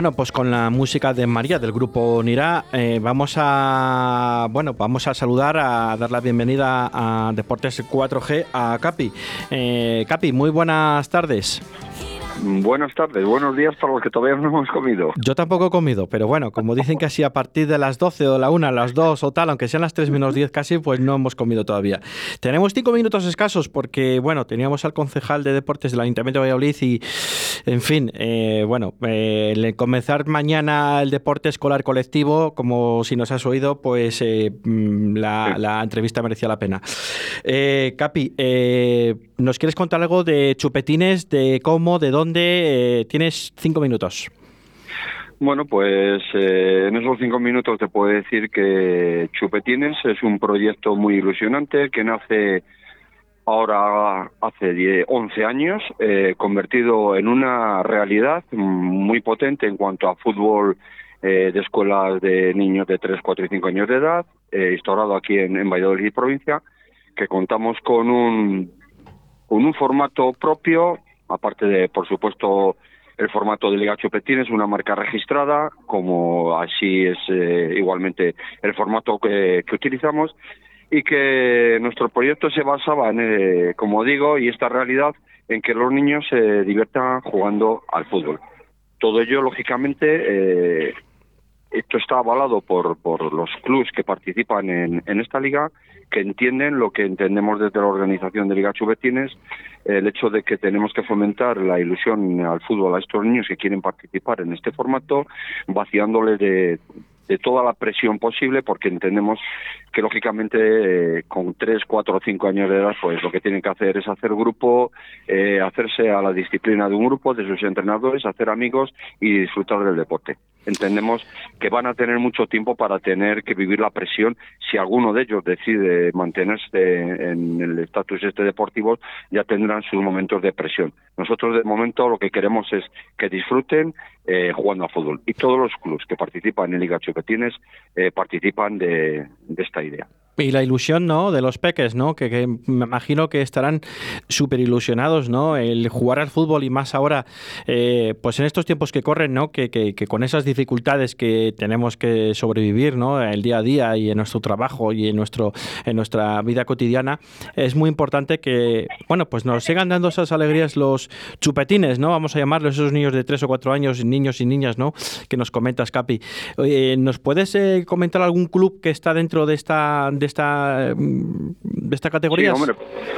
Bueno, pues con la música de María del grupo Nira, eh, vamos a bueno, vamos a saludar, a dar la bienvenida a Deportes 4G a Capi. Eh, Capi, muy buenas tardes. Buenas tardes, buenos días para los que todavía no hemos comido. Yo tampoco he comido, pero bueno, como dicen que así a partir de las 12 o la 1, las 2 o tal, aunque sean las 3 menos 10 casi, pues no hemos comido todavía. Tenemos 5 minutos escasos porque, bueno, teníamos al concejal de deportes del Ayuntamiento de Valladolid y, en fin, eh, bueno, eh, comenzar mañana el deporte escolar colectivo, como si nos has oído, pues eh, mm, la, la, entrevista merecía la pena. Eh, Capi, eh, ¿nos quieres contar algo de chupetines, de cómo, de dónde? Eh, tienes cinco minutos. Bueno, pues eh, en esos cinco minutos te puedo decir que Chupetines es un proyecto muy ilusionante que nace ahora hace 10, 11 años, eh, convertido en una realidad muy potente en cuanto a fútbol eh, de escuelas de niños de 3, 4 y 5 años de edad, eh, instaurado aquí en, en Valladolid provincia, que contamos con un, con un formato propio aparte de, por supuesto, el formato de Liga Chupetín es una marca registrada, como así es eh, igualmente el formato que, que, utilizamos, y que nuestro proyecto se basaba en, eh, como digo, y esta realidad, en que los niños se diviertan jugando al fútbol. Todo ello, lógicamente, eh, esto está avalado por, por los clubs que participan en, en esta liga, que entienden lo que entendemos desde la organización de Liga Chubetines, el hecho de que tenemos que fomentar la ilusión al fútbol a estos niños que quieren participar en este formato, vaciándoles de, de toda la presión posible, porque entendemos que lógicamente eh, con tres, cuatro o cinco años de edad, pues lo que tienen que hacer es hacer grupo, eh, hacerse a la disciplina de un grupo, de sus entrenadores, hacer amigos y disfrutar del deporte. Entendemos que van a tener mucho tiempo para tener que vivir la presión si alguno de ellos decide mantenerse en el estatus este deportivo, ya tendrán sus momentos de presión. Nosotros de momento lo que queremos es que disfruten eh, jugando a fútbol y todos los clubes que participan en Liga Chupetines eh, participan de, de esta idea. Y la ilusión, ¿no? De los peques, ¿no? Que, que me imagino que estarán súper ilusionados, ¿no? El jugar al fútbol y más ahora, eh, pues en estos tiempos que corren, ¿no? Que, que, con esas dificultades que tenemos que sobrevivir, ¿no? El día a día y en nuestro trabajo y en, nuestro, en nuestra vida cotidiana, es muy importante que, bueno, pues nos sigan dando esas alegrías los chupetines, ¿no? Vamos a llamarlos esos niños de tres o cuatro años, niños y niñas, ¿no? Que nos comentas, Capi. ¿Nos puedes eh, comentar algún club que está dentro de esta... De esta, de esta categoría?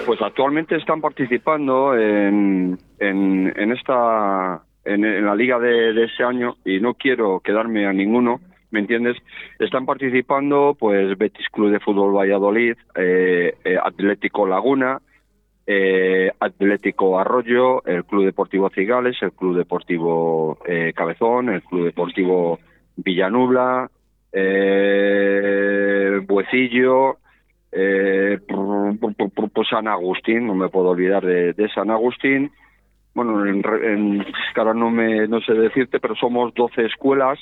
Pues actualmente están participando en, en, en esta en, la liga de, este año y no quiero quedarme a ninguno, ¿me entiendes? Están participando pues Betis Club de Fútbol Valladolid, eh, eh, Atlético Laguna, eh, Atlético Arroyo, el Club Deportivo Cigales, el Club Deportivo eh, Cabezón, el Club Deportivo Villanubla, Buecillo, eh, San Agustín, no me puedo olvidar de, de San Agustín. Bueno, en, en, ahora no, me, no sé decirte, pero somos 12 escuelas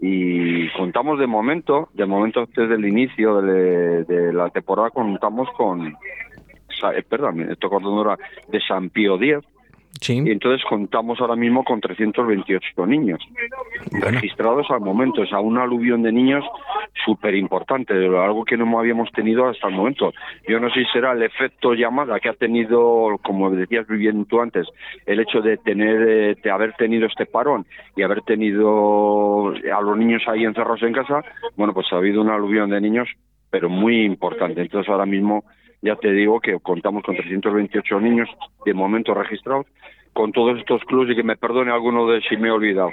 y contamos de momento, de momento desde el inicio de, de la temporada contamos con, eh, perdón, estoy acordando ahora de San Pío X, Sí. Y entonces contamos ahora mismo con 328 niños bueno. registrados al momento. O sea, un aluvión de niños súper importante, algo que no habíamos tenido hasta el momento. Yo no sé si será el efecto llamada que ha tenido, como decías viviendo tú antes, el hecho de tener, de haber tenido este parón y haber tenido a los niños ahí encerrados en casa. Bueno, pues ha habido un aluvión de niños, pero muy importante. Entonces ahora mismo ya te digo que contamos con 328 niños de momento registrados con todos estos clubes y que me perdone alguno de si me he olvidado.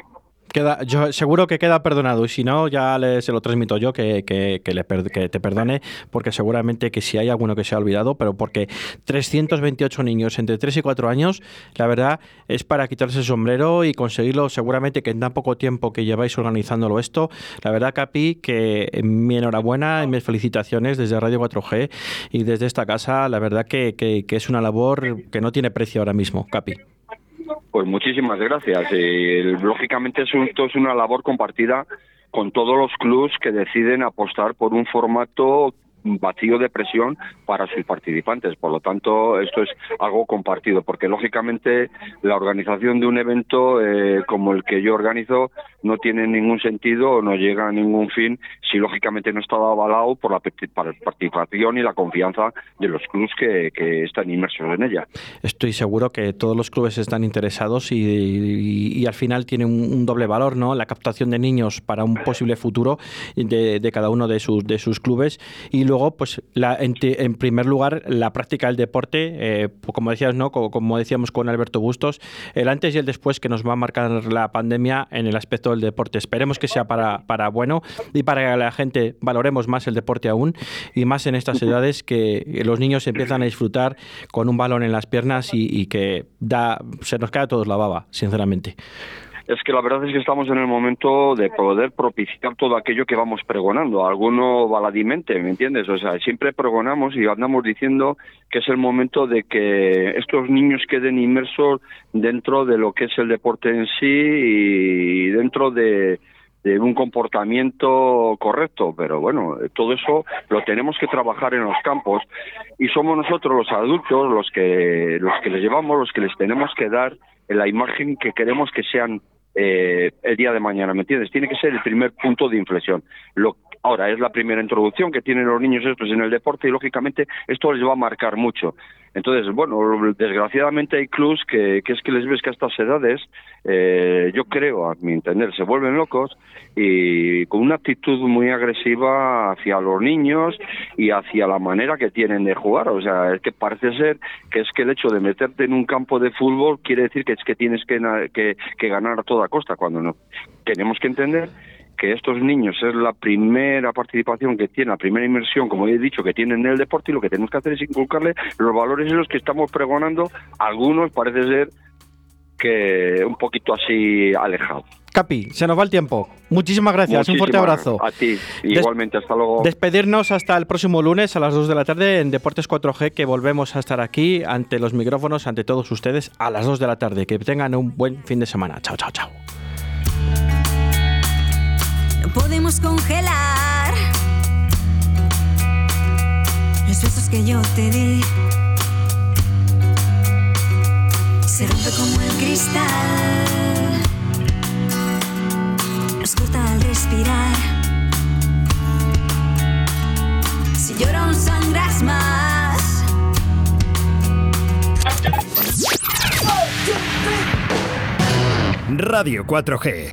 Queda, yo seguro que queda perdonado y si no ya le, se lo transmito yo que, que, que, le, que te perdone porque seguramente que si hay alguno que se ha olvidado pero porque 328 niños entre 3 y 4 años la verdad es para quitarse el sombrero y conseguirlo. Seguramente que en tan poco tiempo que lleváis organizándolo esto la verdad Capi que mi enhorabuena y mis felicitaciones desde Radio 4G y desde esta casa. La verdad que, que es una labor que no tiene precio ahora mismo Capi pues muchísimas gracias. Y, lógicamente es esto es una labor compartida con todos los clubs que deciden apostar por un formato vacío de presión para sus participantes. Por lo tanto, esto es algo compartido, porque lógicamente la organización de un evento eh, como el que yo organizo no tiene ningún sentido o no llega a ningún fin si lógicamente no está avalado por la participación y la confianza de los clubes que, están inmersos en ella. Estoy seguro que todos los clubes están interesados y, al final tiene un, doble valor, ¿no? La captación de niños para un posible futuro de, cada uno de sus clubes y luego, pues, la, en, primer lugar, la práctica del deporte, eh, como decías, ¿no? Como, decíamos con Alberto Bustos, el antes y el después que nos va a marcar la pandemia en el aspecto del deporte. Esperemos que sea para, para bueno y para que la gente valoremos más el deporte aún y más en estas edades que los niños empiezan a disfrutar con un balón en las piernas y, y que da, se nos cae a todos la baba, sinceramente es que la verdad es que estamos en el momento de poder propiciar todo aquello que vamos pregonando, alguno baladimente, ¿me entiendes? O sea, siempre pregonamos y andamos diciendo que es el momento de que estos niños queden inmersos dentro de lo que es el deporte en sí y dentro de, de un comportamiento correcto, pero bueno, todo eso lo tenemos que trabajar en los campos y somos nosotros los adultos los que los que les llevamos, los que les tenemos que dar la imagen que queremos que sean eh, el día de mañana, ¿me entiendes? Tiene que ser el primer punto de inflexión. Lo, ahora, es la primera introducción que tienen los niños estos en el deporte y, lógicamente, esto les va a marcar mucho. Entonces, bueno, desgraciadamente hay clubs que, es que les ves que a estas edades, eh, yo creo, a mi entender, se vuelven locos y con una actitud muy agresiva hacia los niños y hacia la manera que tienen de jugar. O sea, es que parece ser que es que el hecho de meterte en un campo de fútbol quiere decir que es que tienes que, que ganar a toda costa, cuando no. Tenemos que entender que estos niños es la primera participación que tienen, la primera inmersión, como he dicho, que tienen en el deporte y lo que tenemos que hacer es inculcarle los valores en los que estamos pregonando, algunos parece ser que un poquito así alejados. Capi, se nos va el tiempo. Muchísimas gracias, un fuerte abrazo. A ti, igualmente, hasta luego. Despedirnos hasta el próximo lunes a las 2 de la tarde en Deportes 4G, que volvemos a estar aquí ante los micrófonos, ante todos ustedes, a las 2 de la tarde. Que tengan un buen fin de semana. Chao, chao, chao podemos congelar los besos que yo te di. Se rompe como el cristal, nos corta al respirar. Si lloro, sangras más. Radio 4G